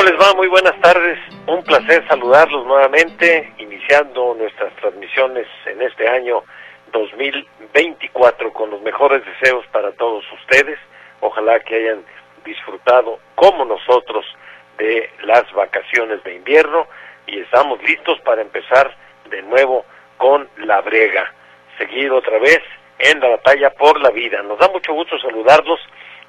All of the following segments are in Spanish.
¿Cómo les va? Muy buenas tardes. Un placer saludarlos nuevamente, iniciando nuestras transmisiones en este año 2024 con los mejores deseos para todos ustedes. Ojalá que hayan disfrutado como nosotros de las vacaciones de invierno y estamos listos para empezar de nuevo con la brega. Seguir otra vez en la batalla por la vida. Nos da mucho gusto saludarlos.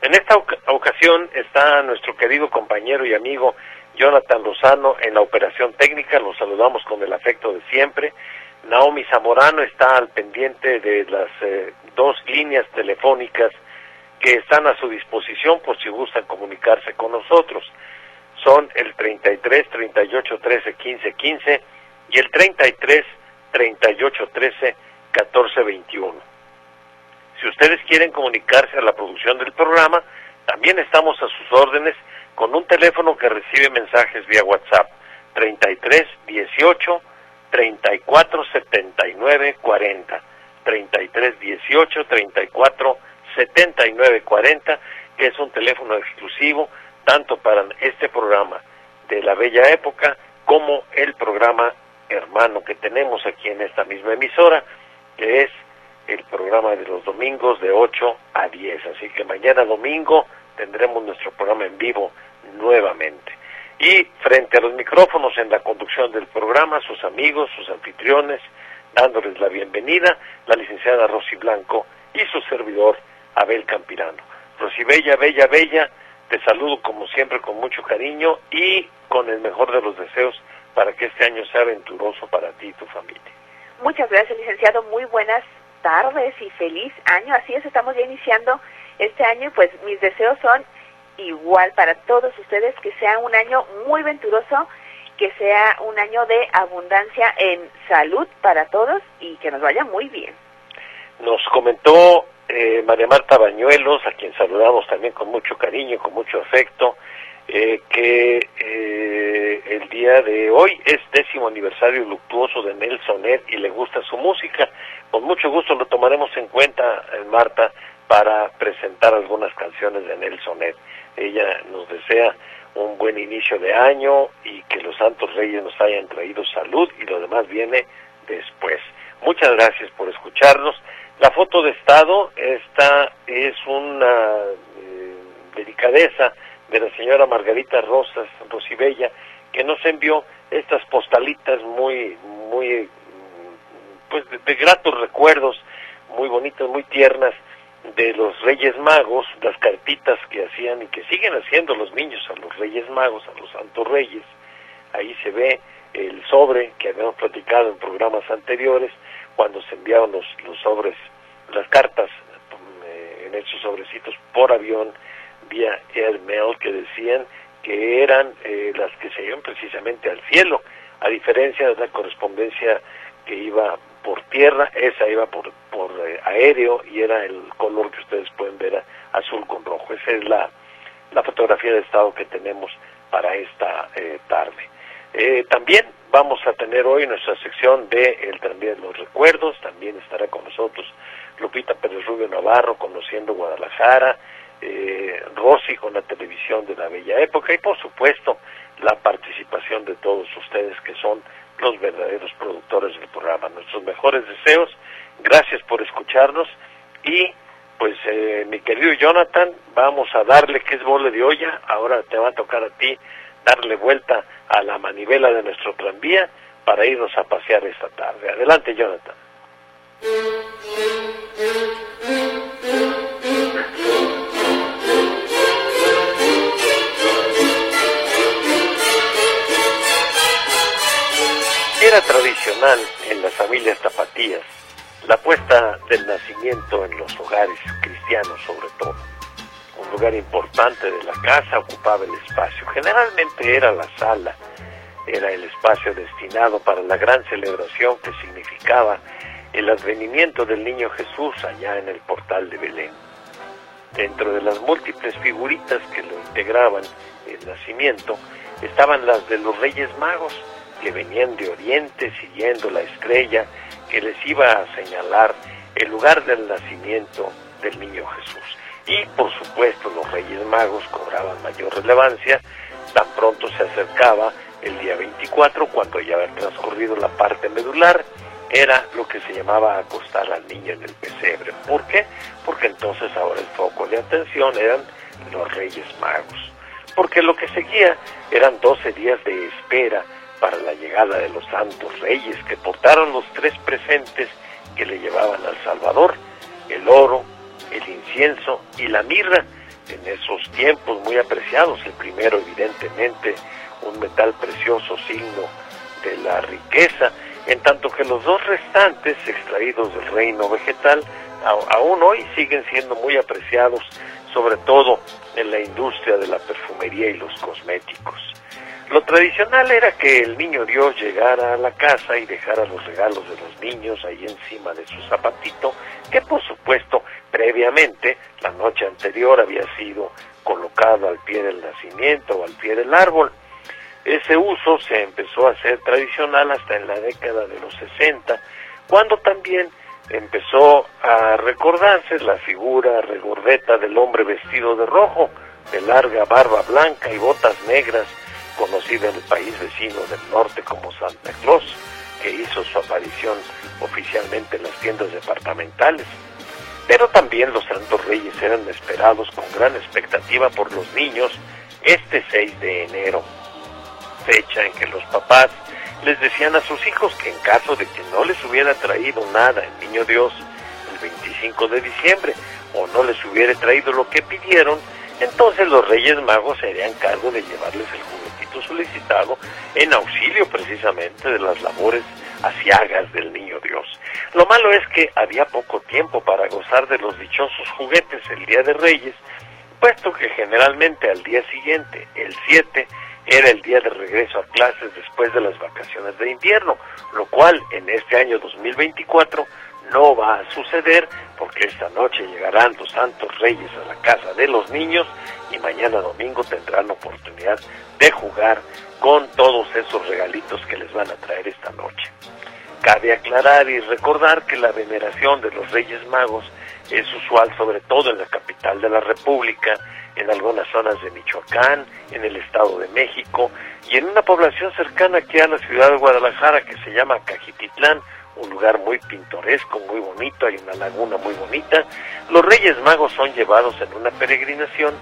En esta ocasión está nuestro querido compañero y amigo Jonathan Lozano en la operación técnica. Los saludamos con el afecto de siempre. Naomi Zamorano está al pendiente de las eh, dos líneas telefónicas que están a su disposición por si gustan comunicarse con nosotros. Son el 33 38 13 15 15 y el 33 38 13 14 21. Si ustedes quieren comunicarse a la producción del programa, también estamos a sus órdenes con un teléfono que recibe mensajes vía WhatsApp 33 18 34 79 40 33 18 34 79 40 que es un teléfono exclusivo tanto para este programa de la bella época como el programa hermano que tenemos aquí en esta misma emisora que es el programa de los domingos de 8 a 10 así que mañana domingo tendremos nuestro programa en vivo nuevamente y frente a los micrófonos en la conducción del programa, sus amigos, sus anfitriones, dándoles la bienvenida, la licenciada Rosy Blanco y su servidor Abel Campirano. Rosy Bella, Bella, Bella, te saludo como siempre con mucho cariño y con el mejor de los deseos para que este año sea aventuroso para ti y tu familia. Muchas gracias, licenciado. Muy buenas tardes y feliz año. Así es, estamos ya iniciando este año y pues mis deseos son igual para todos ustedes, que sea un año muy venturoso, que sea un año de abundancia en salud para todos y que nos vaya muy bien. Nos comentó eh, María Marta Bañuelos, a quien saludamos también con mucho cariño, con mucho afecto, eh, que eh, el día de hoy es décimo aniversario luctuoso de Nelson Ed y le gusta su música. Con mucho gusto lo tomaremos en cuenta, Marta, para presentar algunas canciones de Nelson Ed. Ella nos desea un buen inicio de año y que los santos reyes nos hayan traído salud y lo demás viene después. Muchas gracias por escucharnos. La foto de estado, esta es una eh, delicadeza de la señora Margarita Rosas, Rosibella, que nos envió estas postalitas muy, muy, pues de gratos recuerdos, muy bonitas, muy tiernas, de los Reyes Magos, las cartitas que hacían y que siguen haciendo los niños a los Reyes Magos, a los Santos Reyes. Ahí se ve el sobre que habíamos platicado en programas anteriores, cuando se enviaban los, los sobres, las cartas eh, en esos sobrecitos por avión vía airmail que decían que eran eh, las que se iban precisamente al cielo, a diferencia de la correspondencia que iba por tierra, esa iba por, por eh, aéreo y era el color que ustedes pueden ver azul con rojo. Esa es la, la fotografía de estado que tenemos para esta eh, tarde. Eh, también vamos a tener hoy nuestra sección de el también de los recuerdos, también estará con nosotros Lupita Pérez Rubio Navarro conociendo Guadalajara, eh, Rosy con la televisión de la bella época y por supuesto la participación de todos ustedes que son los verdaderos productores del programa. Nuestros mejores deseos, gracias por escucharnos y pues eh, mi querido Jonathan, vamos a darle que es bole de olla, ahora te va a tocar a ti darle vuelta a la manivela de nuestro tranvía para irnos a pasear esta tarde. Adelante Jonathan. Era tradicional en las familias tapatías la puesta del nacimiento en los hogares cristianos sobre todo. Un lugar importante de la casa ocupaba el espacio. Generalmente era la sala, era el espacio destinado para la gran celebración que significaba el advenimiento del niño Jesús allá en el portal de Belén. Dentro de las múltiples figuritas que lo integraban el nacimiento, estaban las de los Reyes Magos, que venían de Oriente siguiendo la estrella que les iba a señalar el lugar del nacimiento del niño Jesús. Y por supuesto los Reyes Magos cobraban mayor relevancia tan pronto se acercaba el día 24 cuando ya había transcurrido la parte medular era lo que se llamaba acostar al niño en el pesebre. ¿Por qué? Porque entonces ahora el foco de atención eran los Reyes Magos. Porque lo que seguía eran 12 días de espera para la llegada de los santos reyes que portaron los tres presentes que le llevaban al Salvador, el oro, el incienso y la mirra, en esos tiempos muy apreciados, el primero evidentemente un metal precioso signo de la riqueza, en tanto que los dos restantes, extraídos del reino vegetal, aún hoy siguen siendo muy apreciados, sobre todo en la industria de la perfumería y los cosméticos. Lo tradicional era que el niño Dios llegara a la casa y dejara los regalos de los niños ahí encima de su zapatito, que por supuesto previamente, la noche anterior, había sido colocado al pie del nacimiento o al pie del árbol. Ese uso se empezó a hacer tradicional hasta en la década de los 60, cuando también empezó a recordarse la figura regordeta del hombre vestido de rojo, de larga barba blanca y botas negras, conocida en el país vecino del norte como Santa Claus, que hizo su aparición oficialmente en las tiendas departamentales. Pero también los Santos Reyes eran esperados con gran expectativa por los niños este 6 de enero, fecha en que los papás les decían a sus hijos que en caso de que no les hubiera traído nada el niño Dios el 25 de diciembre o no les hubiera traído lo que pidieron, entonces los Reyes Magos se harían cargo de llevarles el solicitado en auxilio precisamente de las labores asiagas del niño Dios. Lo malo es que había poco tiempo para gozar de los dichosos juguetes el Día de Reyes, puesto que generalmente al día siguiente, el 7, era el día de regreso a clases después de las vacaciones de invierno, lo cual en este año 2024 no va a suceder porque esta noche llegarán los santos reyes a la casa de los niños y mañana domingo tendrán oportunidad de jugar con todos esos regalitos que les van a traer esta noche. Cabe aclarar y recordar que la veneración de los Reyes Magos es usual sobre todo en la capital de la República, en algunas zonas de Michoacán, en el Estado de México y en una población cercana aquí a la ciudad de Guadalajara que se llama Cajititlán, un lugar muy pintoresco, muy bonito, hay una laguna muy bonita. Los Reyes Magos son llevados en una peregrinación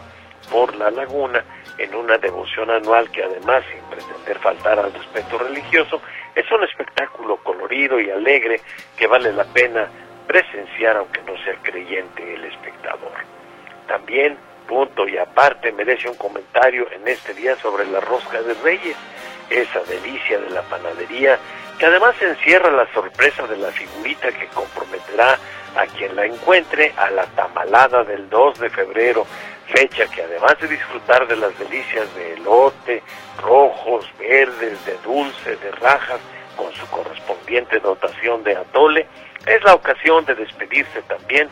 por la laguna en una devoción anual que además, sin pretender faltar al respeto religioso, es un espectáculo colorido y alegre que vale la pena presenciar aunque no sea creyente el espectador. También, punto y aparte, merece un comentario en este día sobre la rosca de reyes, esa delicia de la panadería que además encierra la sorpresa de la figurita que comprometerá a quien la encuentre a la tamalada del 2 de febrero, fecha que además de disfrutar de las delicias de elote, rojos, verdes, de dulce, de rajas, con su correspondiente dotación de atole, es la ocasión de despedirse también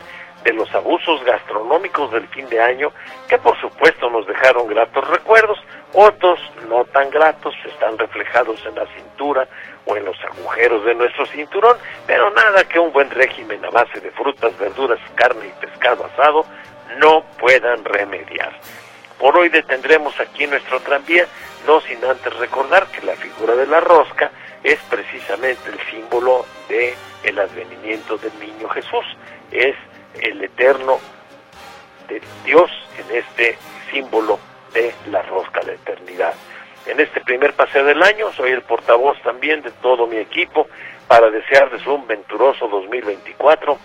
de los abusos gastronómicos del fin de año, que por supuesto nos dejaron gratos recuerdos, otros no tan gratos están reflejados en la cintura o en los agujeros de nuestro cinturón, pero nada que un buen régimen a base de frutas, verduras, carne y pescado asado no puedan remediar. Por hoy detendremos aquí nuestro tranvía, no sin antes recordar que la figura de la rosca es precisamente el símbolo de el advenimiento del niño Jesús, es el eterno de Dios en este símbolo de la rosca de eternidad. En este primer paseo del año soy el portavoz también de todo mi equipo para desearles un venturoso 2024,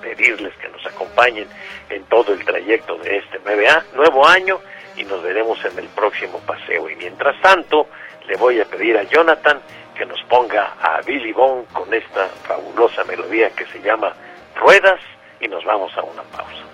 pedirles que nos acompañen en todo el trayecto de este nuevo año y nos veremos en el próximo paseo. Y mientras tanto, le voy a pedir a Jonathan que nos ponga a Billy Bond con esta fabulosa melodía que se llama Ruedas y nos vamos a una pausa.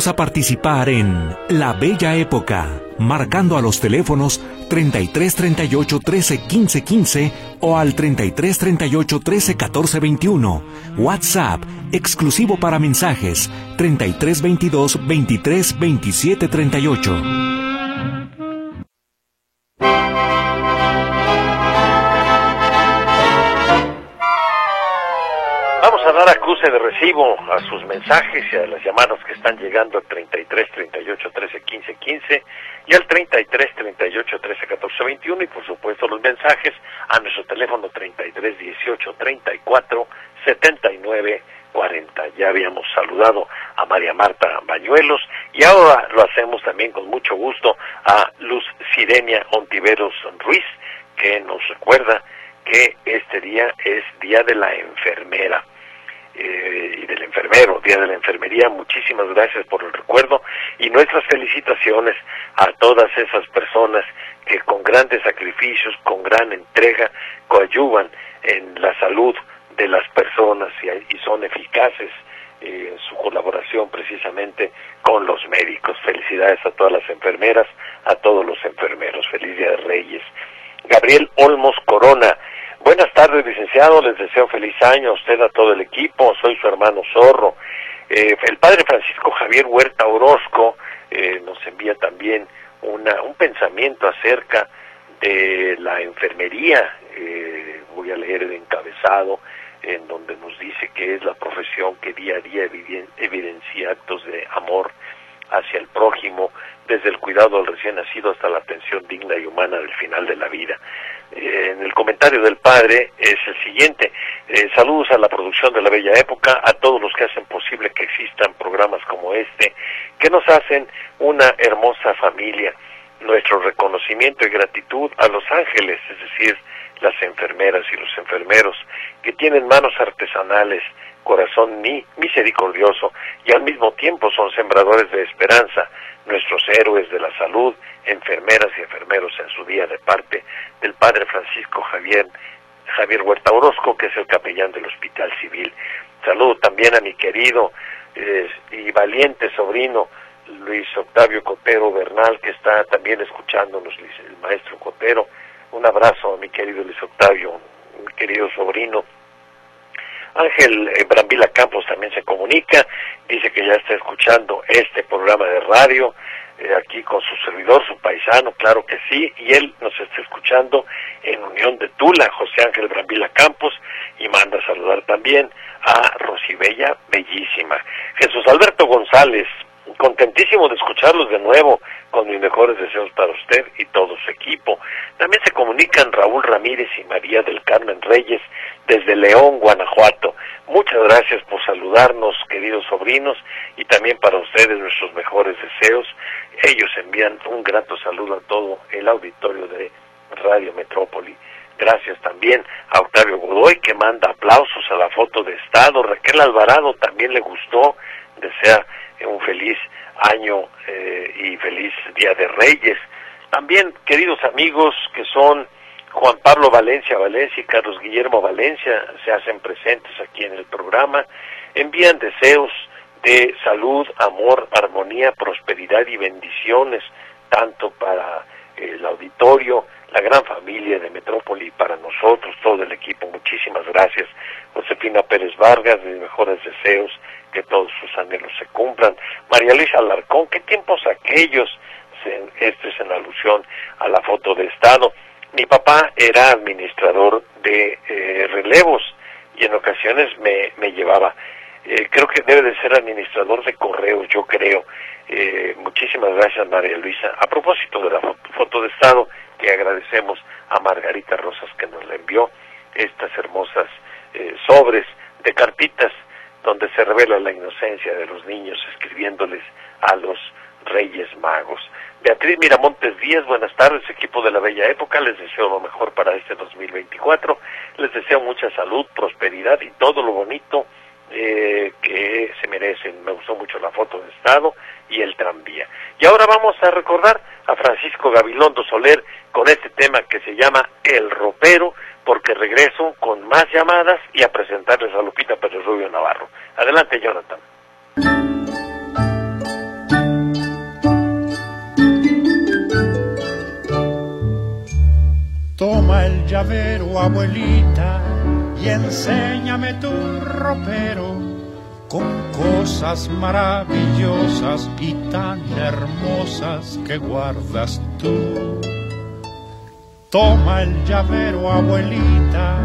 Invitamos a participar en La Bella Época, marcando a los teléfonos 33 38 13 15 15 o al 33 38 13 14 21. WhatsApp, exclusivo para mensajes, 33 22 23 27 38. de recibo a sus mensajes y a las llamadas están llegando al 33 38 13 15 15 y al 33 38 13 14 21 y por supuesto los mensajes a nuestro teléfono 33 18 34 79 40. Ya habíamos saludado a María Marta Bañuelos y ahora lo hacemos también con mucho gusto a Luz Sirenia Ontiveros Ruiz que nos recuerda que este día es Día de la Enfermera. Eh, y del enfermero, Día de la Enfermería. Muchísimas gracias por el recuerdo y nuestras felicitaciones a todas esas personas que con grandes sacrificios, con gran entrega, coadyuvan en la salud de las personas y, son eficaces eh, en su colaboración precisamente con los médicos. Felicidades a todas las enfermeras, a todos los enfermeros. Feliz Día de Reyes. Gabriel Olmos Corona, Buenas tardes, licenciado. Les deseo feliz año a usted, a todo el equipo. Soy su hermano Zorro. Eh, el padre Francisco Javier Huerta Orozco eh, nos envía también una, un pensamiento acerca de la enfermería. Eh, voy a leer el encabezado en donde nos dice que es la profesión que día a día evidencia actos de amor hacia el prójimo, desde el cuidado al recién nacido hasta la atención digna y humana del final de la vida. En el comentario del padre es el siguiente, eh, saludos a la producción de la Bella Época, a todos los que hacen posible que existan programas como este, que nos hacen una hermosa familia. Nuestro reconocimiento y gratitud a los ángeles, es decir, las enfermeras y los enfermeros, que tienen manos artesanales, corazón misericordioso y al mismo tiempo son sembradores de esperanza, nuestros héroes de la salud, enfermeras y enfermeros en su día de parte del padre Francisco Javier, Javier Huerta Orozco, que es el capellán del Hospital Civil. Saludo también a mi querido eh, y valiente sobrino Luis Octavio Cotero Bernal, que está también escuchándonos, el maestro Cotero. Un abrazo a mi querido Luis Octavio, mi querido sobrino. Ángel eh, Brambila Campos también se comunica, dice que ya está escuchando este programa de radio. Eh, aquí con su servidor, su paisano, claro que sí, y él nos está escuchando en Unión de Tula, José Ángel Brambila Campos, y manda saludar también a Rosibella Bellísima. Jesús Alberto González, contentísimo de escucharlos de nuevo, con mis mejores deseos para usted y todo su equipo. También se comunican Raúl Ramírez y María del Carmen Reyes desde León, Guanajuato. Muchas gracias por saludarnos, queridos sobrinos, y también para ustedes nuestros mejores deseos. Ellos envían un grato saludo a todo el auditorio de Radio Metrópoli. Gracias también a Octavio Godoy que manda aplausos a la foto de Estado. Raquel Alvarado también le gustó. Desea un feliz año eh, y feliz Día de Reyes. También, queridos amigos que son Juan Pablo Valencia Valencia y Carlos Guillermo Valencia, se hacen presentes aquí en el programa, envían deseos de salud, amor, armonía, prosperidad y bendiciones, tanto para el auditorio, la gran familia de Metrópoli, para nosotros, todo el equipo. Muchísimas gracias. Josefina Pérez Vargas, mis mejores deseos, que todos sus anhelos se cumplan. María Luisa Alarcón, ¿qué tiempos aquellos? Esto es en alusión a la foto de Estado. Mi papá era administrador de eh, relevos y en ocasiones me, me llevaba eh, creo que debe de ser administrador de correos, yo creo. Eh, muchísimas gracias, María Luisa. A propósito de la foto, de Estado, que agradecemos a Margarita Rosas que nos la envió, estas hermosas eh, sobres de cartitas donde se revela la inocencia de los niños escribiéndoles a los Reyes Magos. Beatriz Miramontes Díaz, buenas tardes, equipo de la Bella Época, les deseo lo mejor para este 2024, les deseo mucha salud, prosperidad y todo lo bonito eh, que se merecen. Me gustó mucho la foto de Estado y el tranvía. Y ahora vamos a recordar a Francisco Gabilondo Soler con este tema que se llama El Ropero, porque regreso con más llamadas y a presentarles a Lupita Pérez Rubio Navarro. Adelante, Jonathan. Toma el llavero, abuelita y enséñame tu ropero con cosas maravillosas y tan hermosas que guardas tú. Toma el llavero, abuelita,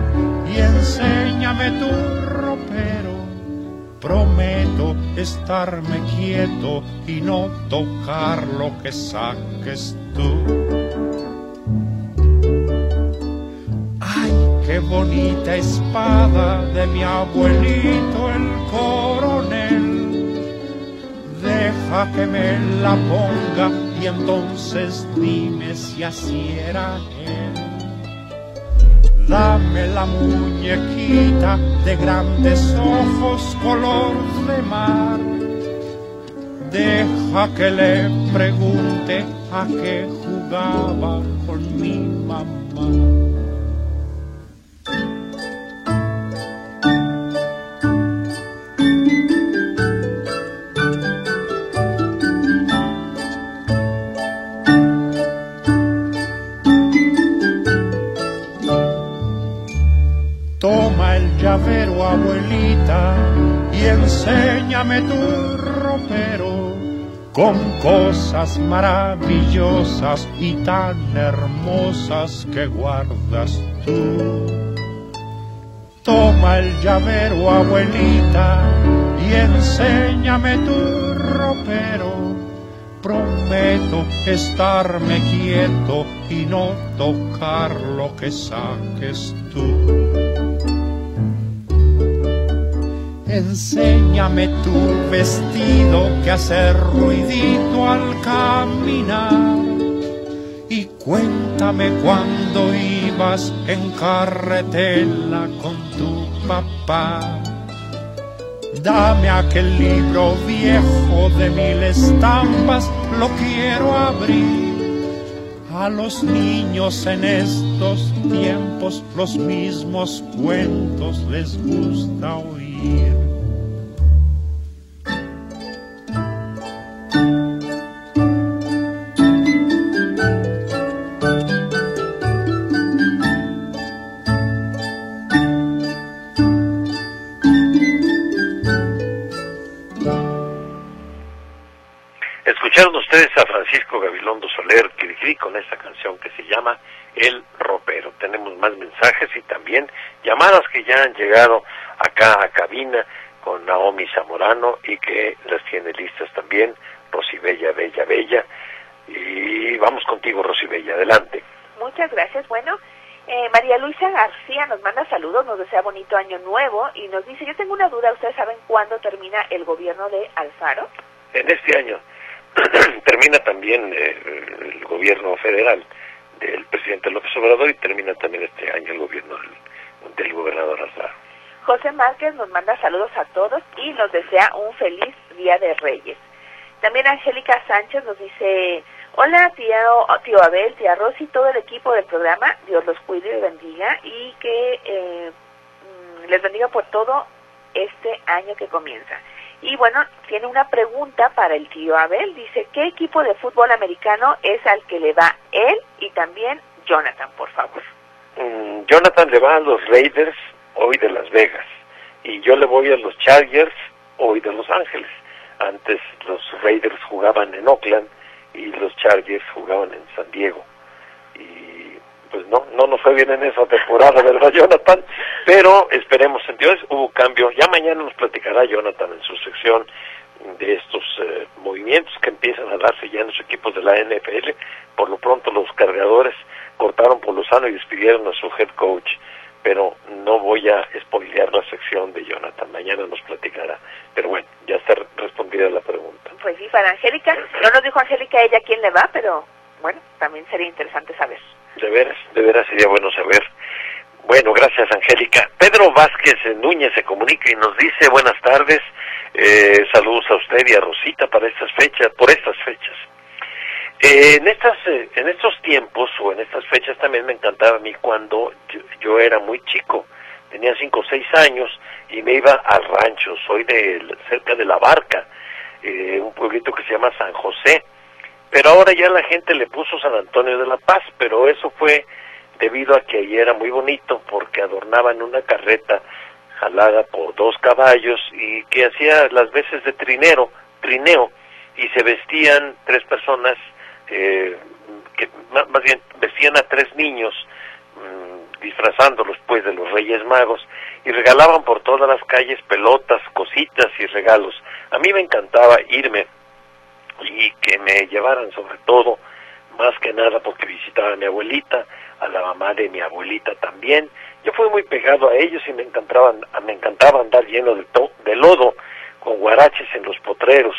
y enséñame tu ropero. Prometo estarme quieto y no tocar lo que saques tú. Qué bonita espada de mi abuelito el coronel. Deja que me la ponga y entonces dime si así era él. Dame la muñequita de grandes ojos color de mar. Deja que le pregunte a qué jugaba con mi mamá. Abuelita, y enséñame tu ropero con cosas maravillosas y tan hermosas que guardas tú. Toma el llavero, abuelita, y enséñame tu ropero. Prometo estarme quieto y no tocar lo que saques tú. Enséñame tu vestido que hace ruidito al caminar. Y cuéntame cuando ibas en carretela con tu papá. Dame aquel libro viejo de mil estampas, lo quiero abrir. A los niños en estos tiempos los mismos cuentos les gusta oír. Con esta canción que se llama El Ropero. Tenemos más mensajes y también llamadas que ya han llegado acá a cabina con Naomi Zamorano y que las tiene listas también Rosy Bella, Bella, Bella. Y vamos contigo, Rosy Bella, adelante. Muchas gracias. Bueno, eh, María Luisa García nos manda saludos, nos desea bonito año nuevo y nos dice, yo tengo una duda, ¿ustedes saben cuándo termina el gobierno de Alfaro? En este año. termina también eh, el gobierno federal del presidente López Obrador y termina también este año el gobierno del, gobernador Alfaro. José Márquez nos manda saludos a todos y nos desea un feliz Día de Reyes. También Angélica Sánchez nos dice, hola tío, tío Abel, tía Rosy, todo el equipo del programa, Dios los cuide y bendiga y que eh, mm, les bendiga por todo este año que comienza. Y bueno, tiene una pregunta para el tío Abel. Dice, ¿qué equipo de fútbol americano es al que le va él y también Jonathan, por favor? Mm, Jonathan le va a los Raiders hoy de Las Vegas y yo le voy a los Chargers hoy de Los Ángeles. Antes los Raiders jugaban en Oakland y los Chargers jugaban en San Diego. Pues no, no nos fue bien en esa temporada, ¿verdad, Jonathan? Pero esperemos en Dios, hubo cambio. Ya mañana nos platicará Jonathan en su sección de estos eh, movimientos que empiezan a darse ya en los equipos de la NFL. Por lo pronto los cargadores cortaron por Lozano y despidieron a su head coach, pero no voy a spoilear la sección de Jonathan. Mañana nos platicará. Pero bueno, ya está respondida la pregunta. Pues sí, para Angélica, no nos dijo Angélica ella quién le va, pero bueno, también sería interesante saber. De veras, de veras sería bueno saber. Bueno, gracias Angélica. Pedro Vázquez Núñez se comunica y nos dice buenas tardes, eh, saludos a usted y a Rosita para estas fechas, por estas fechas. Eh, en estas, eh, en estos tiempos o en estas fechas también me encantaba a mí cuando yo, era muy chico, tenía cinco o seis años y me iba al rancho, soy de cerca de la Barca, un pueblito que se llama San José pero ahora ya la gente le puso San Antonio de la Paz, pero eso fue debido a que allí era muy bonito porque adornaban una carreta jalada por dos caballos y que hacía las veces de trinero, trineo, y se vestían tres personas, eh, que más bien vestían a tres niños, mm, disfrazándolos pues de los Reyes Magos, y regalaban por todas las calles pelotas, cositas y regalos. A mí me encantaba irme y que me llevaran sobre todo, más que nada porque visitaba a mi abuelita, a la mamá de mi abuelita también. Yo fui muy pegado a ellos y me encantaban, me encantaba andar lleno de, de lodo, con guaraches en los potreros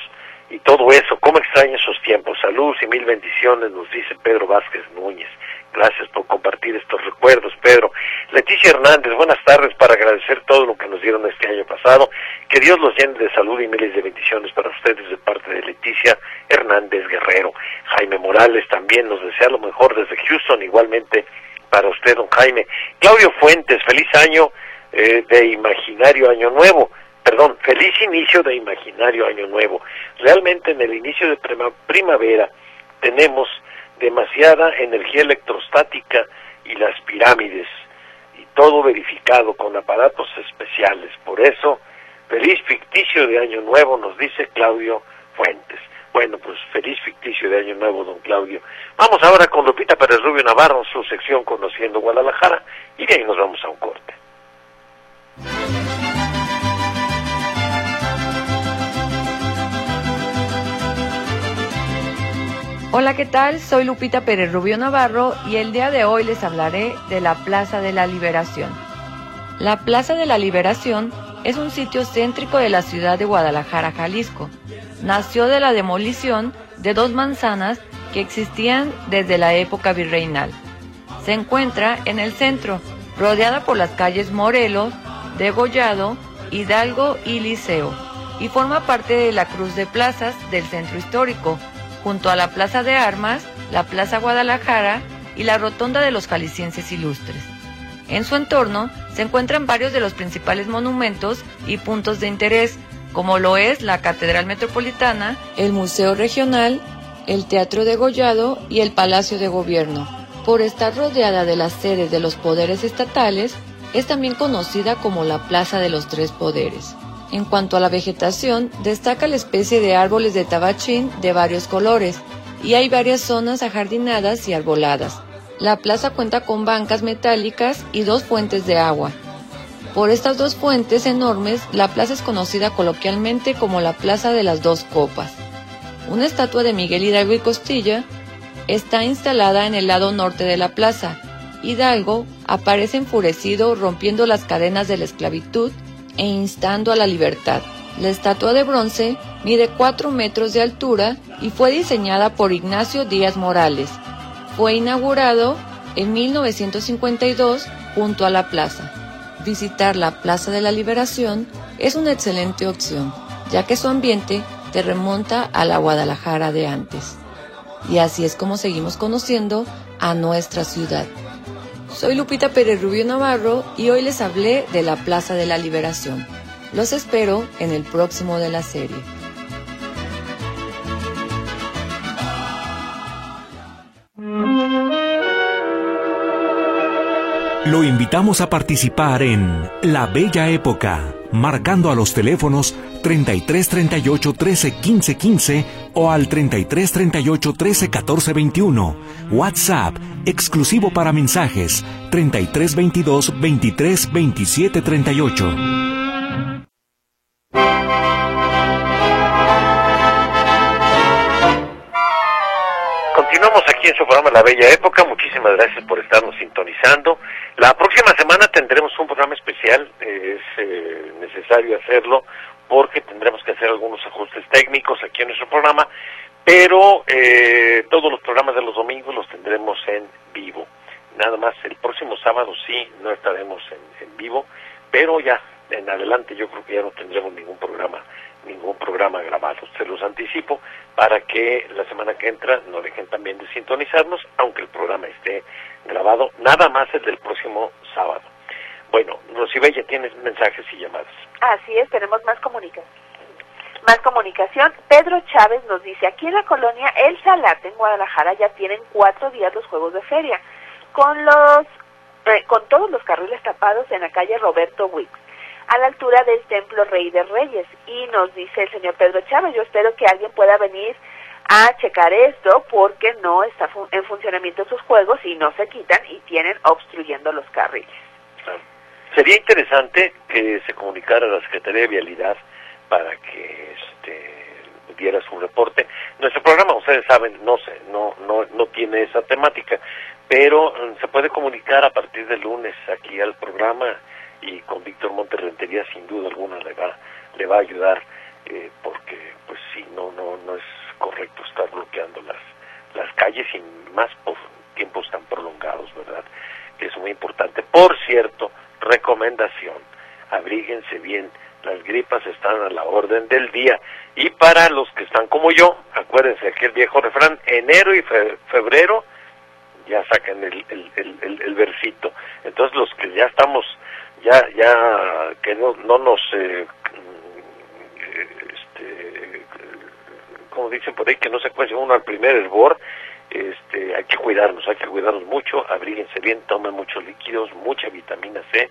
y todo eso. ¿Cómo extraño esos tiempos? Salud y mil bendiciones, nos dice Pedro Vázquez Núñez. Gracias por compartir estos recuerdos, Pedro. Leticia Hernández, buenas tardes para agradecer todo lo que nos dieron este año pasado. Que Dios los llene de salud y miles de bendiciones para ustedes de parte de Leticia Hernández Guerrero. Jaime Morales también nos desea lo mejor desde Houston, igualmente para usted, don Jaime. Claudio Fuentes, feliz año eh, de Imaginario Año Nuevo. Perdón, feliz inicio de Imaginario Año Nuevo. Realmente en el inicio de primavera tenemos demasiada energía electrostática y las pirámides, y todo verificado con aparatos especiales. Por eso, feliz ficticio de Año Nuevo, nos dice Claudio Fuentes. Bueno, pues feliz ficticio de Año Nuevo, don Claudio. Vamos ahora con Lupita Pérez Rubio Navarro, su sección Conociendo Guadalajara, y de ahí nos vamos a un corte. Hola, ¿qué tal? Soy Lupita Pérez Rubio Navarro y el día de hoy les hablaré de la Plaza de la Liberación. La Plaza de la Liberación es un sitio céntrico de la ciudad de Guadalajara, Jalisco. Nació de la demolición de dos manzanas que existían desde la época virreinal. Se encuentra en el centro, rodeada por las calles Morelos, Degollado, Hidalgo y Liceo, y forma parte de la Cruz de Plazas del Centro Histórico, junto a la Plaza de Armas, la Plaza Guadalajara y la Rotonda de los Jaliscienses Ilustres. En su entorno se encuentran varios de los principales monumentos y puntos de interés, como lo es la Catedral Metropolitana, el Museo Regional, el Teatro de Gollado y el Palacio de Gobierno. Por estar rodeada de las sedes de los poderes estatales, es también conocida como la Plaza de los Tres Poderes. En cuanto a la vegetación, destaca la especie de árboles de tabachín de varios colores, y hay varias zonas ajardinadas y arboladas. La plaza cuenta con bancas metálicas y dos fuentes de agua. Por estas dos fuentes enormes, la plaza es conocida coloquialmente como la Plaza de las Dos Copas. Una estatua de Miguel Hidalgo y Costilla está instalada en el lado norte de la plaza. Hidalgo aparece enfurecido rompiendo las cadenas de la esclavitud e instando a la libertad. La estatua de bronce mide 4 metros de altura y fue diseñada por Ignacio Díaz Morales. Fue inaugurado en 1952 junto a la plaza. Visitar la Plaza de la Liberación es una excelente opción, ya que su ambiente te remonta a la Guadalajara de antes. Y así es como seguimos conociendo a nuestra ciudad. Soy Lupita Pérez Rubio Navarro y hoy les hablé de la Plaza de la Liberación. Los espero en el próximo de la serie. Lo invitamos a participar en La Bella Época, marcando a los teléfonos 33 38 13 15 15 o al 33 38 13 14 21. WhatsApp exclusivo para mensajes 33 22 23 27 38. Continuamos aquí en su programa La Bella Época. Muchísimas gracias por estarnos sintonizando. La próxima semana tendremos un programa especial, es eh, necesario hacerlo porque tendremos que hacer algunos ajustes técnicos aquí en nuestro programa, pero eh, todos los programas de los domingos los tendremos en vivo. Nada más el próximo sábado sí no estaremos en, en vivo, pero ya en adelante yo creo que ya no tendremos ningún programa ningún programa grabado. Se los anticipo para que la semana que entra no dejen también de sintonizarnos, aunque el programa esté grabado, nada más el del próximo sábado. Bueno, Rosibella, tienes mensajes y llamadas. Así es, tenemos más comunicación. Más comunicación. Pedro Chávez nos dice, aquí en la colonia El Salate, en Guadalajara, ya tienen cuatro días los juegos de feria. con los eh, con todos los carriles tapados en la calle Roberto Wicks, a la altura del Templo Rey de Reyes. Y nos dice el señor Pedro Chávez, yo espero que alguien pueda venir a checar esto porque no está en funcionamiento sus juegos y no se quitan y tienen obstruyendo los carriles. Sería interesante que se comunicara a la Secretaría de Vialidad para que este, diera su reporte. Nuestro programa, ustedes saben, no sé, no, no, no tiene esa temática, pero mm, se puede comunicar a partir del lunes aquí al programa y con Víctor Monterrentería sin duda alguna le va, le va a ayudar eh, porque pues sí, no, no, no es correcto estar bloqueando las, las calles y más por tiempos tan prolongados, ¿verdad? Es muy importante. Por cierto, recomendación, abríguense bien, las gripas están a la orden del día. Y para los que están como yo, acuérdense aquel viejo refrán, enero y febrero ya sacan el, el, el, versito. Entonces los que ya estamos, ya, ya, que no, no nos, eh, este, como dicen por ahí, que no se cuece uno al primer hervor, este, hay que cuidarnos, hay que cuidarnos mucho, abríguense bien, tomen muchos líquidos, mucha vitamina C,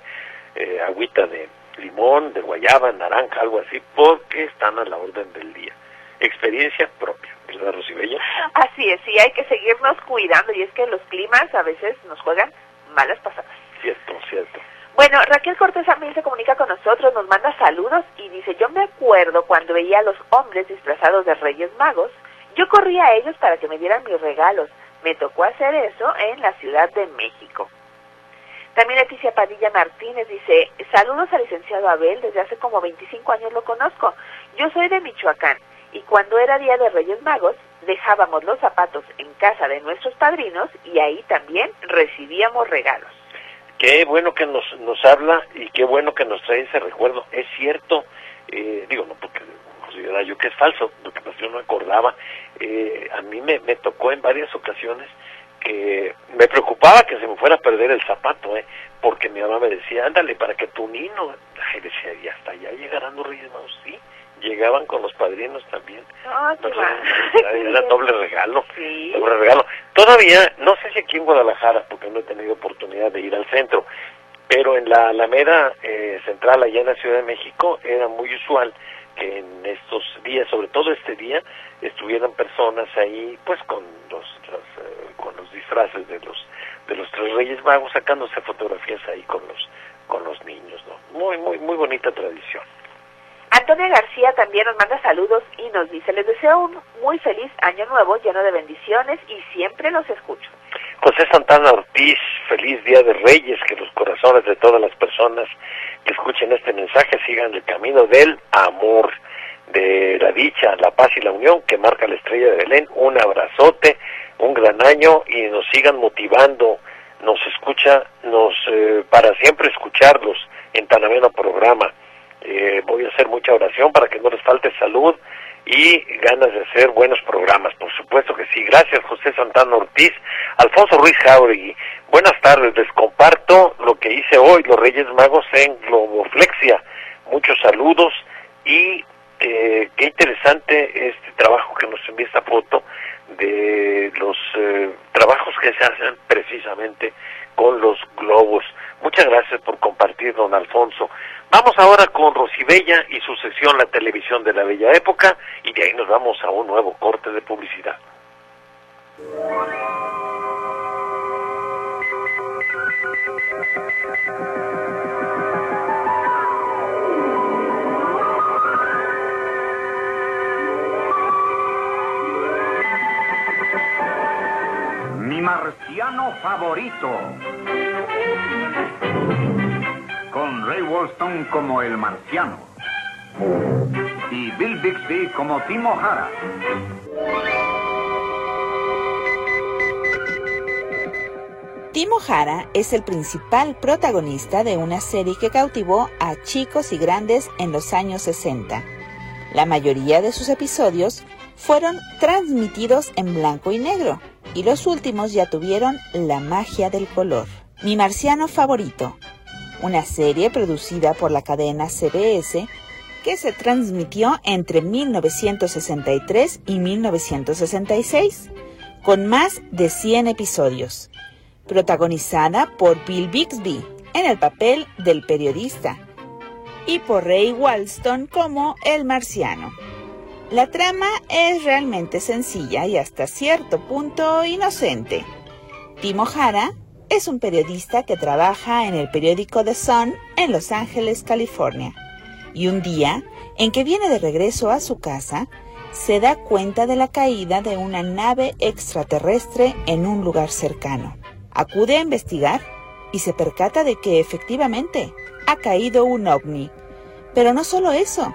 eh, agüita de limón, de guayaba, naranja, algo así, porque están a la orden del día. Experiencia propia, ¿verdad, Rosibella? Así es, sí, hay que seguirnos cuidando y es que los climas a veces nos juegan malas pasadas. Cierto, cierto. Bueno, Raquel Cortés también se comunica con nosotros, nos manda saludos y dice, yo me acuerdo cuando veía a los hombres disfrazados de Reyes Magos, yo corría a ellos para que me dieran mis regalos. Me tocó hacer eso en la Ciudad de México. También Leticia Padilla Martínez dice, saludos al licenciado Abel, desde hace como 25 años lo conozco. Yo soy de Michoacán y cuando era Día de Reyes Magos dejábamos los zapatos en casa de nuestros padrinos y ahí también recibíamos regalos. Qué bueno que nos, nos habla y qué bueno que nos trae ese recuerdo. Es cierto, eh, digo, no porque considera yo que es falso, lo que yo no acordaba. Eh, a mí me, me tocó en varias ocasiones que me preocupaba que se me fuera a perder el zapato, ¿eh? porque mi mamá me decía, ándale, para que tu niño, y decía, y hasta allá llegarán los Reyes sí, llegaban con los padrinos también. Ah, era, doble regalo, doble regalo. Todavía, no sé si aquí en Guadalajara, porque no he tenido oportunidad de ir al centro, pero en la Alameda eh, Central, allá en la Ciudad de México, era muy usual que en estos días, sobre todo este día, estuvieran personas ahí, pues con los, eh, con los disfraces de los de los tres Reyes Magos, sacándose fotografías ahí con los con los niños, ¿no? Muy muy muy bonita tradición. Antonia García también nos manda saludos y nos dice, les deseo un muy feliz año nuevo lleno de bendiciones y siempre los escucho. José Santana Ortiz, feliz Día de Reyes, que los corazones de todas las personas que escuchen este mensaje sigan el camino del amor, de la dicha, la paz y la unión que marca la estrella de Belén. Un abrazote, un gran año y nos sigan motivando, nos escucha, nos eh, para siempre escucharlos en tan ameno programa. Eh, voy a hacer mucha oración para que no les falte salud y ganas de hacer buenos programas. Por supuesto que sí. Gracias, José Santana Ortiz. Alfonso Ruiz Jauregui. Buenas tardes. Les comparto lo que hice hoy, los Reyes Magos en Globoflexia. Muchos saludos y eh, qué interesante este trabajo que nos envía esta foto de los eh, trabajos que se hacen precisamente con los globos. Muchas gracias por compartir, don Alfonso. Vamos ahora con Rosibella y su sección La Televisión de la Bella Época y de ahí nos vamos a un nuevo corte de publicidad. Favorito con Ray Walston como el marciano y Bill Bixby como Timo Hara. Timo Hara es el principal protagonista de una serie que cautivó a chicos y grandes en los años 60. La mayoría de sus episodios fueron transmitidos en blanco y negro, y los últimos ya tuvieron la magia del color. Mi marciano favorito, una serie producida por la cadena CBS que se transmitió entre 1963 y 1966, con más de 100 episodios. protagonizada por Bill Bixby en el papel del periodista y por Ray Walston como el marciano. La trama es realmente sencilla y hasta cierto punto inocente. Timo Hara es un periodista que trabaja en el periódico The Sun en Los Ángeles, California. Y un día, en que viene de regreso a su casa, se da cuenta de la caída de una nave extraterrestre en un lugar cercano. Acude a investigar y se percata de que efectivamente ha caído un ovni. Pero no solo eso,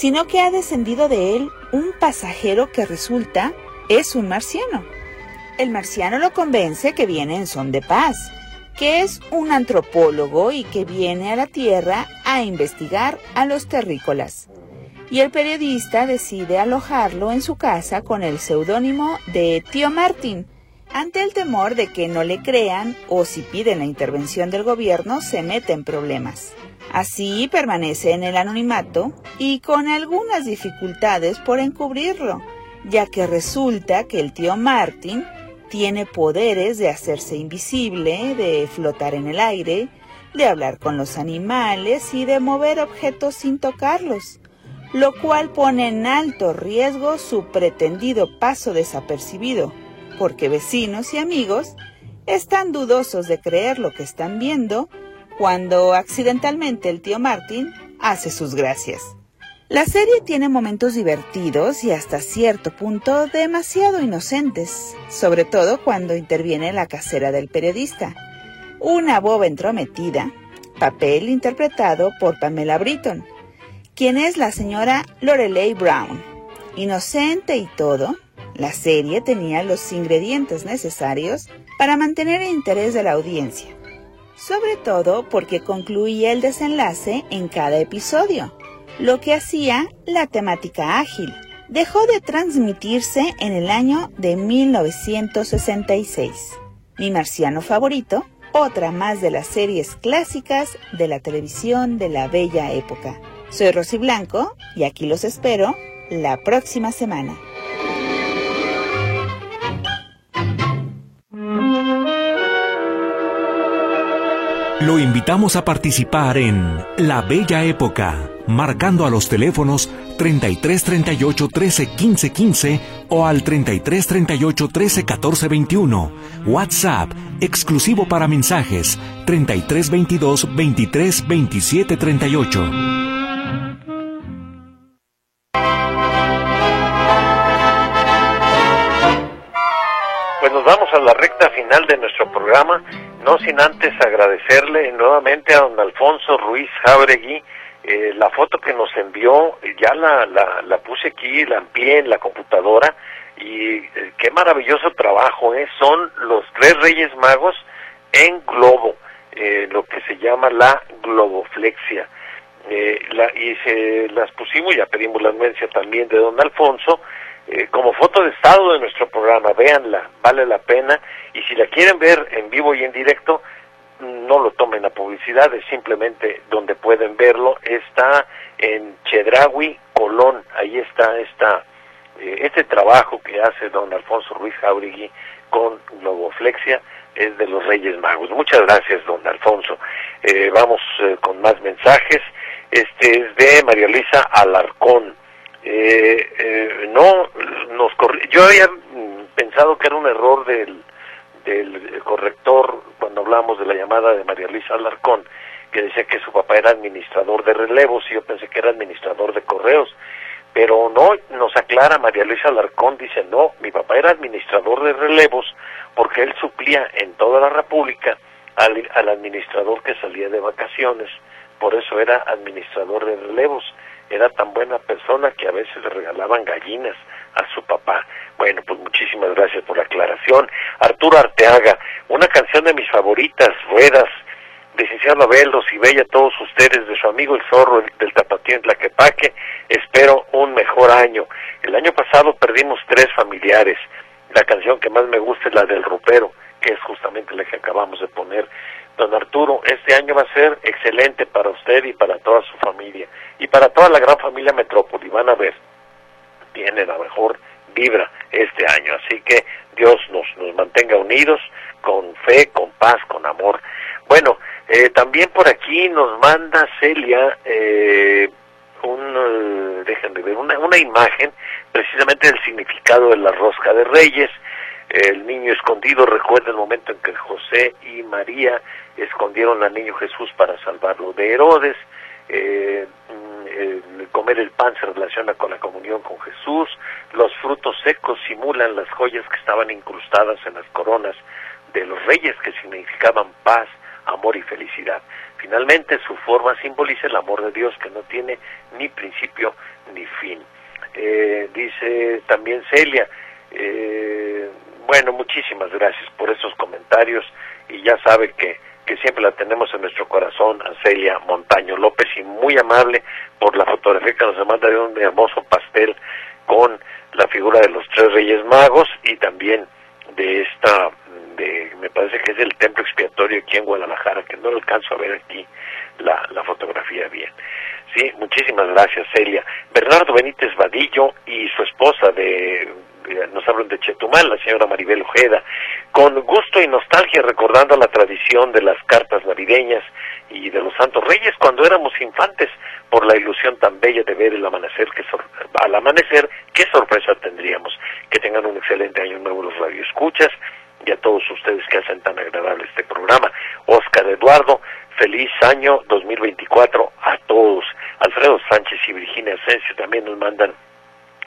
sino que ha descendido de él un pasajero que resulta es un marciano. El marciano lo convence que viene en son de paz, que es un antropólogo y que viene a la Tierra a investigar a los terrícolas. Y el periodista decide alojarlo en su casa con el seudónimo de Tío Martín, ante el temor de que no le crean o si piden la intervención del gobierno se mete en problemas. Así permanece en el anonimato y con algunas dificultades por encubrirlo, ya que resulta que el tío Martin tiene poderes de hacerse invisible, de flotar en el aire, de hablar con los animales y de mover objetos sin tocarlos, lo cual pone en alto riesgo su pretendido paso desapercibido, porque vecinos y amigos están dudosos de creer lo que están viendo cuando accidentalmente el tío Martin hace sus gracias. La serie tiene momentos divertidos y hasta cierto punto demasiado inocentes, sobre todo cuando interviene la casera del periodista, una boba entrometida, papel interpretado por Pamela Britton, quien es la señora Lorelei Brown. Inocente y todo, la serie tenía los ingredientes necesarios para mantener el interés de la audiencia sobre todo porque concluía el desenlace en cada episodio, lo que hacía la temática ágil. Dejó de transmitirse en el año de 1966. Mi marciano favorito, otra más de las series clásicas de la televisión de la bella época. Soy Rosy Blanco y aquí los espero la próxima semana. Lo invitamos a participar en La Bella Época, marcando a los teléfonos 33 38 13 15 15 o al 33 38 13 14 21. WhatsApp, exclusivo para mensajes, 33 22 23 27 38. Pues nos vamos a la recta final de nuestro programa no sin antes agradecerle nuevamente a don Alfonso Ruiz Jauregui eh, la foto que nos envió, ya la, la, puse aquí, la amplié en la computadora y eh, qué maravilloso trabajo, ¿eh? son los tres Reyes Magos en globo, eh, lo que se llama la globoflexia. La, y se las pusimos, ya pedimos la anuencia también de don Alfonso, eh, como foto de estado de nuestro programa, véanla, vale la pena, y si la quieren ver en vivo y en directo, no lo tomen a publicidad, es simplemente donde pueden verlo, está en Chedraui, Colón, ahí está esta, eh, este trabajo que hace don Alfonso Ruiz Jauregui con Globoflexia, es de los Reyes Magos. Muchas gracias, don Alfonso. Eh, vamos con más mensajes. Este es de María Luisa Alarcón eh, eh, no nos yo había pensado que era un error del, del corrector cuando hablamos de la llamada de María Luisa Alarcón que decía que su papá era administrador de relevos y yo pensé que era administrador de correos pero no nos aclara María Luisa Alarcón dice no mi papá era administrador de relevos porque él suplía en toda la República al, al administrador que salía de vacaciones por eso era administrador de relevos era tan buena persona que a veces le regalaban gallinas a su papá. Bueno, pues muchísimas gracias por la aclaración. Arturo Arteaga, una canción de mis favoritas, Ruedas, licenciado Abel, Bella, todos ustedes, de su amigo el zorro del Tapatío en Tlaquepaque, espero un mejor año. El año pasado perdimos tres familiares. La canción que más me gusta es la del Rupero, que es justamente la que acabamos de poner. Don Arturo, este año va a ser excelente para usted y para toda su familia y para toda la gran familia Metrópoli. Van a ver, tiene la mejor vibra este año. Así que Dios nos, nos mantenga unidos con fe, con paz, con amor. Bueno, eh, también por aquí nos manda Celia eh, un, déjenme ver, una, una imagen precisamente del significado de la rosca de reyes. El niño escondido recuerda el momento en que José y María escondieron al niño Jesús para salvarlo de Herodes. Eh, el comer el pan se relaciona con la comunión con Jesús. Los frutos secos simulan las joyas que estaban incrustadas en las coronas de los reyes que significaban paz, amor y felicidad. Finalmente, su forma simboliza el amor de Dios que no tiene ni principio ni fin. Eh, dice también Celia, eh, bueno, muchísimas gracias por esos comentarios y ya sabe que, que siempre la tenemos en nuestro corazón a Celia Montaño López y muy amable por la fotografía que nos manda de un hermoso pastel con la figura de los tres reyes magos y también de esta de, me parece que es el templo expiatorio aquí en Guadalajara, que no alcanzo a ver aquí la, la fotografía bien. Sí, muchísimas gracias, Celia. Bernardo Benítez Vadillo y su esposa de, nos hablan de Chetumal, la señora Maribel Ojeda, con gusto y nostalgia recordando la tradición de las cartas navideñas y de los Santos Reyes cuando éramos infantes por la ilusión tan bella de ver el amanecer que al amanecer qué sorpresa tendríamos que tengan un excelente año nuevo los radioescuchas y a todos ustedes que hacen tan agradable este programa. Oscar Eduardo, feliz año 2024 a todos. Alfredo Sánchez y Virginia Asensio también nos mandan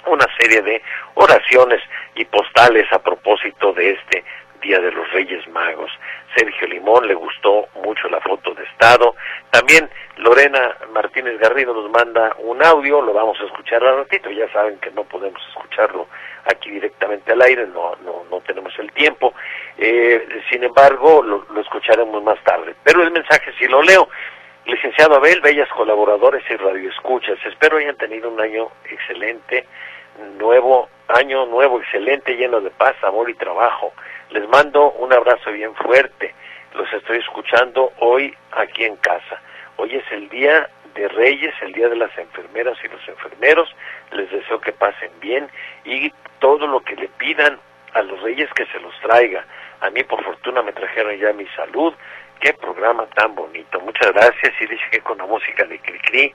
una serie de oraciones y postales a propósito de este Día de los Reyes Magos. Sergio Limón le gustó mucho la foto de Estado. También Lorena Martínez Garrido nos manda un audio, lo vamos a escuchar al ratito. Ya saben que no podemos escucharlo aquí directamente al aire, no, no, no tenemos el tiempo. Eh, sin embargo, lo, escucharemos más tarde. Pero el mensaje sí lo leo. Licenciado Abel, bellas colaboradores y radioescuchas, espero hayan tenido un año excelente, nuevo, año nuevo, excelente, lleno de paz, amor y trabajo. Les mando un abrazo bien fuerte. Los estoy escuchando hoy aquí en casa. Hoy es el día de Reyes, el día de las enfermeras y los enfermeros. Les deseo que pasen bien y todo lo que le pidan a los Reyes que se los traiga. A mí por fortuna me trajeron ya mi salud. Qué programa tan bonito. Muchas gracias y dice que con la música de Cricri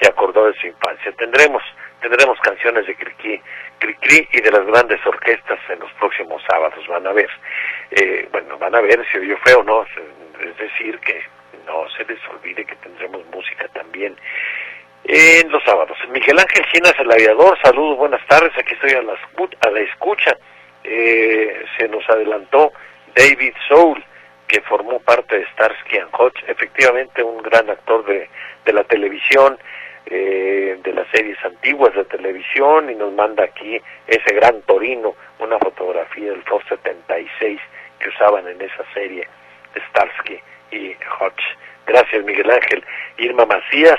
se acordó de su infancia. Tendremos tendremos canciones de Cricri, Cricri y de las grandes orquestas en los próximos sábados. Van a ver, eh, bueno, van a ver si yo feo no. Es decir, que no se les olvide que tendremos música también en los sábados. Miguel Ángel Ginas, el aviador, saludos, buenas tardes, aquí estoy a la, a la escucha. Eh, se nos adelantó David Soul, que formó parte de Starsky and Hutch, efectivamente un gran actor de, de la televisión, eh, de las series antiguas de televisión, y nos manda aquí ese gran Torino, una fotografía del Ford 76 que usaban en esa serie Starsky y Hutch. Gracias Miguel Ángel. Irma Macías,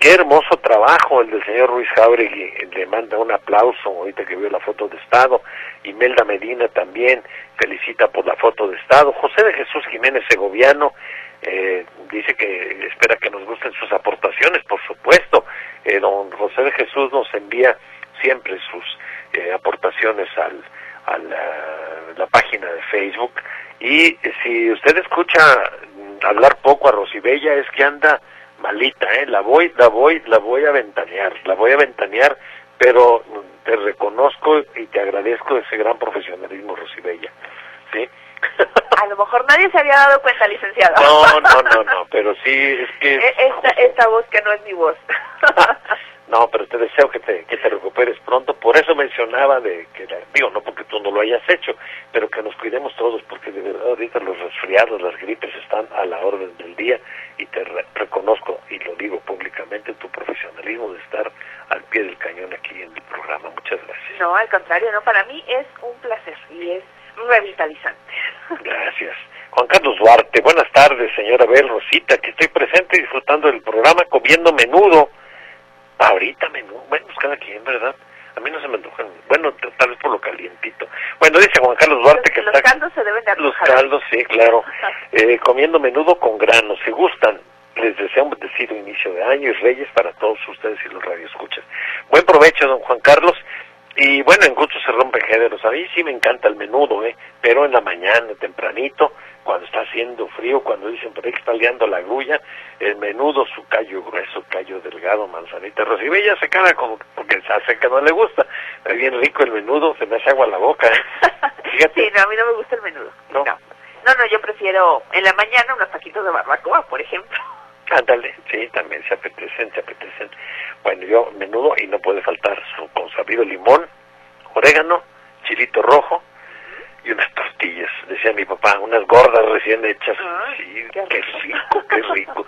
qué hermoso trabajo el del señor Ruiz Jauregui, le manda un aplauso ahorita que vio la foto de Estado. Imelda Medina también felicita por la foto de Estado. José de Jesús Jiménez Segoviano eh, dice que espera que nos gusten sus aportaciones, por supuesto. Eh, don José de Jesús nos envía siempre sus eh, aportaciones al, a la, la página de Facebook. Y si usted escucha hablar poco a Rosibella es que anda malita, ¿eh? La voy, la voy, la voy a ventanear, la voy a ventanear, pero te reconozco y te agradezco ese gran profesionalismo, Rosibella, ¿sí? A lo mejor nadie se había dado cuenta, licenciado. No, no, no, no, pero sí es que... Esta, esta voz que no es mi voz. No, pero te deseo que te, que te recuperes pronto. Por eso mencionaba de que, digo, no porque tú no lo hayas hecho, pero que nos cuidemos todos, porque de verdad ahorita los resfriados, las gripes están a la orden del día y te re reconozco, y lo digo públicamente, tu profesionalismo de estar al pie del cañón aquí en el programa. Muchas gracias. No, al contrario, no, para mí es un placer y es revitalizante. Gracias. Juan Carlos Duarte, buenas tardes, señora Bel Rosita, que estoy presente disfrutando del programa comiendo menudo. Ahorita menudo, bueno, pues cada quien, ¿verdad? A mí no se me antojan, bueno, tal vez por lo calientito. Bueno, dice Juan Carlos Duarte que los está... caldos se deben de Los caldos, sí, claro. Eh, comiendo menudo con granos, si gustan. Les deseo un bendecido inicio de año y reyes para todos ustedes y los radioescuchas. Buen provecho, don Juan Carlos. Y bueno, en gusto se rompen géneros. A mí sí me encanta el menudo, ¿eh? Pero en la mañana, tempranito, cuando está haciendo frío, cuando dicen por ahí que está liando la grulla, el menudo, su callo grueso, callo delgado, manzanita rosa. Y se cara como porque se hace que no le gusta. Es bien rico el menudo, se me hace agua la boca, ¿eh? Sí, no, a mí no me gusta el menudo. No. no. No, yo prefiero en la mañana unos taquitos de barbacoa, por ejemplo. Ándale, sí, también se apetecen, se apetecen. Bueno, yo menudo y no puede faltar su consabido limón, orégano, chilito rojo y unas tortillas, decía mi papá, unas gordas recién hechas. sí, qué rico, qué rico.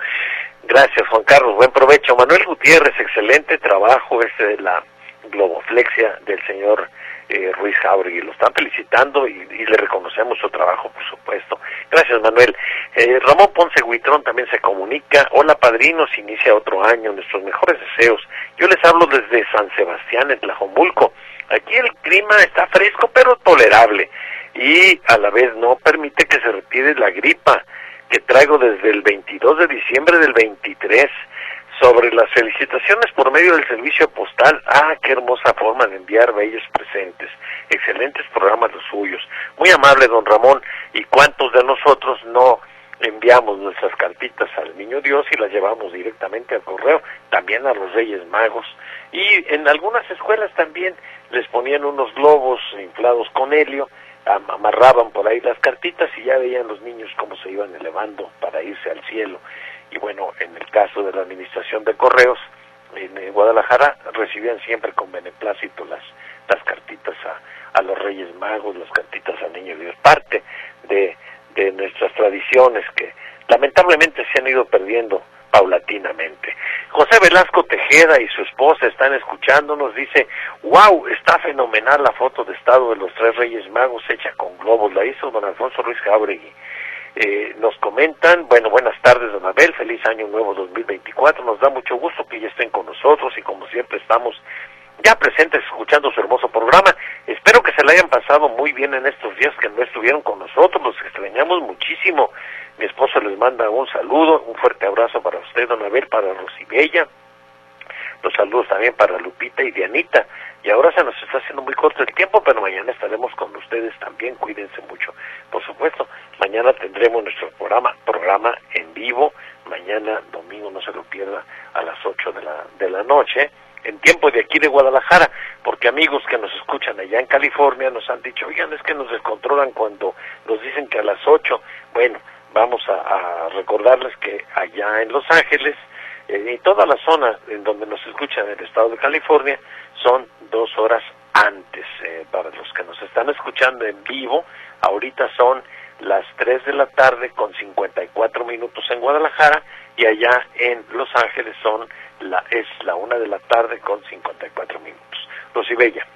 Gracias, Juan Carlos, buen provecho. Manuel Gutiérrez, excelente trabajo este de la globoflexia del señor eh, Ruiz Jauregui. Lo están felicitando y, le reconocemos su trabajo, por supuesto. Gracias, Manuel. Eh, Ramón Ponce Huitrón también se comunica. Hola, padrinos, inicia otro año. Nuestros mejores deseos. Yo les hablo desde San Sebastián, en Tlajomulco. Aquí el clima está fresco, pero tolerable. Y a la vez no permite que se retire la gripa que traigo desde el 22 de diciembre del 23 sobre las felicitaciones por medio del servicio postal. Ah, qué hermosa forma de enviar bellos presentes. Excelentes programas los suyos. Muy amable, don Ramón. ¿Y cuántos de nosotros no enviamos nuestras cartitas al Niño Dios y las llevamos directamente al correo? También a los Reyes Magos. Y en algunas escuelas también les ponían unos globos inflados con helio amarraban por ahí las cartitas y ya veían los niños cómo se iban elevando para irse al cielo. Y bueno, en el caso de la administración de correos, en eh, Guadalajara recibían siempre con beneplácito las, las cartitas a, a los Reyes Magos, las cartitas al Niño Dios, parte de, de nuestras tradiciones que lamentablemente se han ido perdiendo paulatinamente. José Velasco Tejeda y su esposa están escuchándonos, dice, wow, está fenomenal la foto de estado de los tres Reyes Magos hecha con globos, la hizo don Alfonso Ruiz Jauregui. Eh, nos comentan, bueno, buenas tardes, don Abel, feliz año nuevo 2024, nos da mucho gusto que ya estén con nosotros y como siempre estamos ya presentes escuchando su hermoso programa. Espero que se le hayan pasado muy bien en estos días que no estuvieron con nosotros, los extrañamos muchísimo. Mi esposa les manda un saludo, un fuerte abrazo para usted, don Abel, para Rosibella. Los saludos también para Lupita y Dianita. Y ahora se nos está haciendo muy corto el tiempo, pero mañana estaremos con ustedes también. Cuídense mucho. Por supuesto, mañana tendremos nuestro programa, programa en vivo. Mañana, domingo, no se lo pierda, a las 8 de la, de la noche, en tiempo de aquí de Guadalajara, porque amigos que nos escuchan allá en California nos han dicho, oigan, es que nos descontrolan cuando nos dicen que a las 8. Bueno, vamos a, recordarles que allá en Los Ángeles eh, y toda la zona en donde nos escuchan el estado de California son dos horas antes. Eh, para los que nos están escuchando en vivo, ahorita son las 3 de la tarde con 54 minutos en Guadalajara y allá en Los Ángeles son la es la 1 de la tarde con 54 minutos. Bella.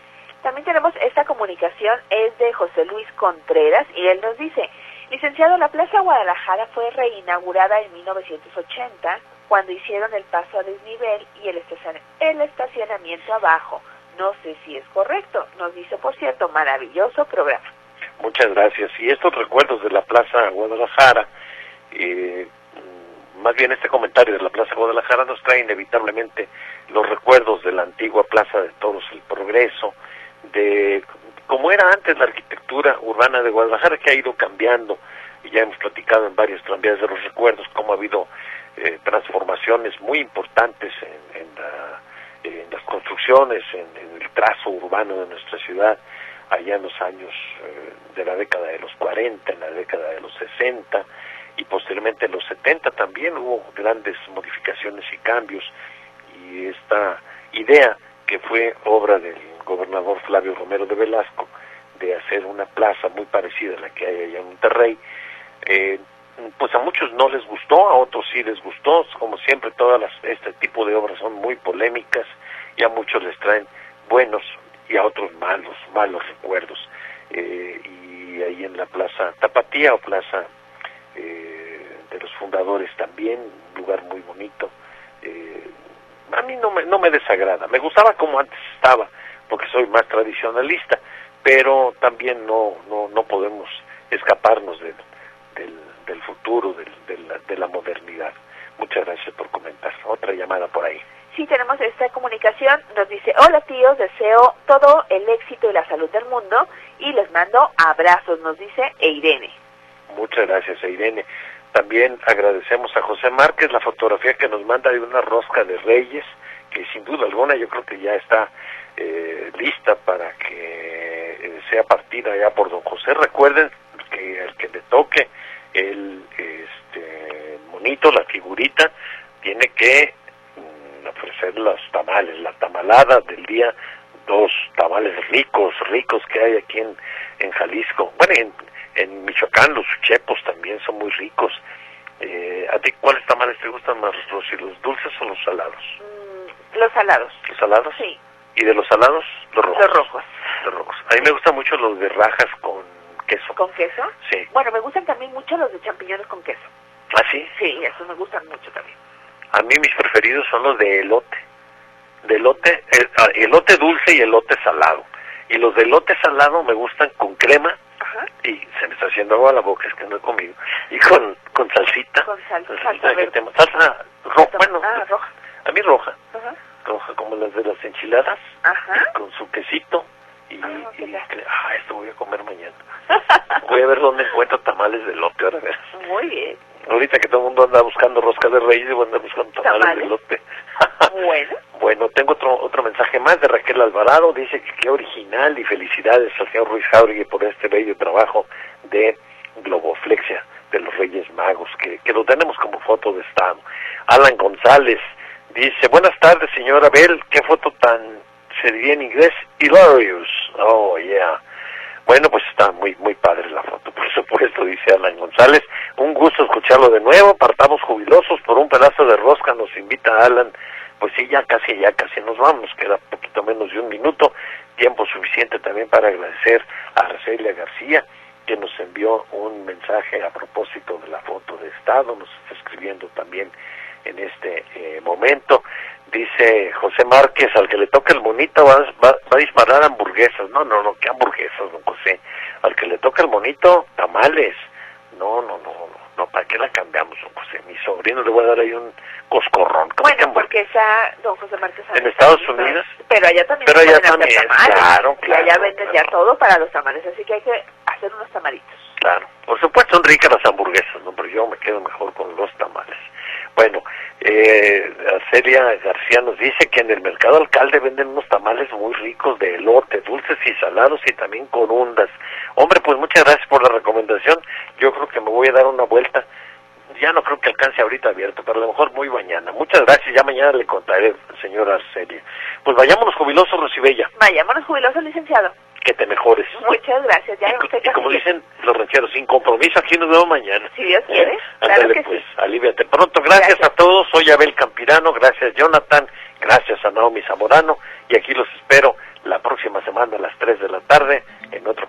También tenemos esta comunicación, es de José Luis Contreras y él nos dice, licenciado, la Plaza Guadalajara fue reinaugurada en 1980 cuando hicieron el paso a desnivel y el, estacionamiento abajo. No sé si es correcto, nos dice, por cierto, maravilloso programa. Muchas gracias. Y estos recuerdos de la Plaza Guadalajara, eh, más bien este comentario de la Plaza Guadalajara nos trae inevitablemente los recuerdos de la antigua Plaza de Todos el Progreso, de cómo era antes la arquitectura urbana de Guadalajara, que ha ido cambiando, y ya hemos platicado en varios tranvías de los recuerdos, cómo ha habido eh, transformaciones muy importantes en, en, las construcciones, en, el trazo urbano de nuestra ciudad, allá en los años eh, de la década de los 40, en la década de los 60 y posteriormente en los 70 también hubo grandes modificaciones y cambios y esta idea que fue obra del gobernador Flavio Romero de Velasco de hacer una plaza muy parecida a la que hay allá en Monterrey, eh, pues a muchos no les gustó, a otros sí les gustó, como siempre todas las, este tipo de obras son muy polémicas y a muchos les traen buenos y a otros malos, malos recuerdos. Eh, y ahí en la Plaza Tapatía o Plaza eh, de los Fundadores también, un lugar muy bonito. Eh, a mí no me, no me desagrada, me gustaba como antes estaba, porque soy más tradicionalista, pero también no, no, no podemos escaparnos del, del, futuro, del, de la modernidad. Muchas gracias por comentar. Otra llamada por ahí. Sí, tenemos esta comunicación. Nos dice, hola tíos, deseo todo el éxito y la salud del mundo y les mando abrazos, nos dice Eirene. Muchas gracias, Irene. También agradecemos a José Márquez la fotografía que nos manda de una rosca de reyes, que sin duda alguna yo creo que ya está eh, lista para que eh, sea partida ya por don José. Recuerden que el que le toque el este, monito, la figurita, tiene que mm, ofrecer los tamales, la tamalada del día dos tamales ricos, ricos que hay aquí en, en Jalisco. Bueno, en, en Michoacán los chepos también son muy ricos. Eh, ¿A ti cuáles tamales te gustan más, Rosy, los dulces o los salados? Mm, los salados. ¿Los salados? Sí. ¿Y de los salados? Los rojos. Los rojos. Los rojos. A mí me gustan mucho los de rajas con queso. ¿Con queso? Sí. Bueno, me gustan también mucho los de champiñones con queso. ¿Ah, sí? Sí, esos me gustan mucho también. A mí mis preferidos son los de elote. De elote, el, ah, elote dulce y elote salado. Y los de elote salado me gustan con crema Ajá. y se me está haciendo agua la boca, es que no he comido. Y con, con salsita. Con salsa, Salsita salsa te- salsa roja, bueno, Ah, roja. a mí roja. Ajá. Como las de las enchiladas, Ajá. con su quesito. Y, ¿qué y ah, esto voy a comer mañana. Voy a ver dónde encuentro tamales de elote, ahora ver. Muy bien. Ahorita que todo el mundo anda buscando rosca de reyes, voy a andar buscando tamales, Tamales. de elote. Bueno. Bueno, tengo otro otro mensaje más de Raquel Alvarado. Dice que qué original y felicidades al señor Ruiz Jauregui por este bello trabajo de globoflexia de los Reyes Magos, que, que lo tenemos como foto de estado. Alan González dice, buenas tardes, señora Bell, qué foto tan, se diría en inglés, hilarious. Oh, yeah. Bueno, pues está muy muy padre la foto, por supuesto, dice Alan González. Un gusto escucharlo de nuevo. Partamos jubilosos por un pedazo de rosca, nos invita Alan. Pues sí, ya casi, ya casi nos vamos, queda poquito menos de un minuto. Tiempo suficiente también para agradecer a Arcelia García, que nos envió un mensaje a propósito de la foto de Estado, nos está escribiendo también en este eh, momento. Dice José Márquez, al que le toque el monito va, va, va a disparar hamburguesas. No, no, no, ¿qué hamburguesas, don José? Al que le toque el monito, tamales. No, no, no, no, no, ¿para qué la cambiamos, don José? Mi sobrino le voy a dar ahí un coscorrón. ¿Cómo que Bueno, porque don José Márquez ¿En Estados Unidos? Pero allá también Pero allá también, tamales. claro, Y allá claro, venden claro. ya todo para los tamales, así que hay que hacer unos tamalitos. Claro, por supuesto son ricas las hamburguesas, ¿no? pero yo me quedo mejor con los tamales. Bueno, eh, Celia García nos dice que en el mercado alcalde venden unos tamales muy ricos de elote, dulces y salados y también corundas. Hombre, pues muchas gracias por la recomendación. Yo creo que me voy a dar una vuelta. Ya no creo que alcance ahorita abierto, pero a lo mejor muy mañana. Muchas gracias, ya mañana le contaré, señora Celia. Pues vayámonos jubilosos, Rosibella, Vayámonos jubilosos, licenciado. Que te mejores. Muchas gracias. Ya Y, y como dicen los rancheros, sin compromiso, aquí nos vemos mañana. Si Dios quiere, ¿Eh? claro Ándale, que pues, sí. aliviate pronto. Gracias, Gracias. a todos. Soy Abel Campirano. Gracias, Jonathan. Gracias a Naomi Zamorano. Y aquí los espero la próxima semana a las 3 de la tarde en otro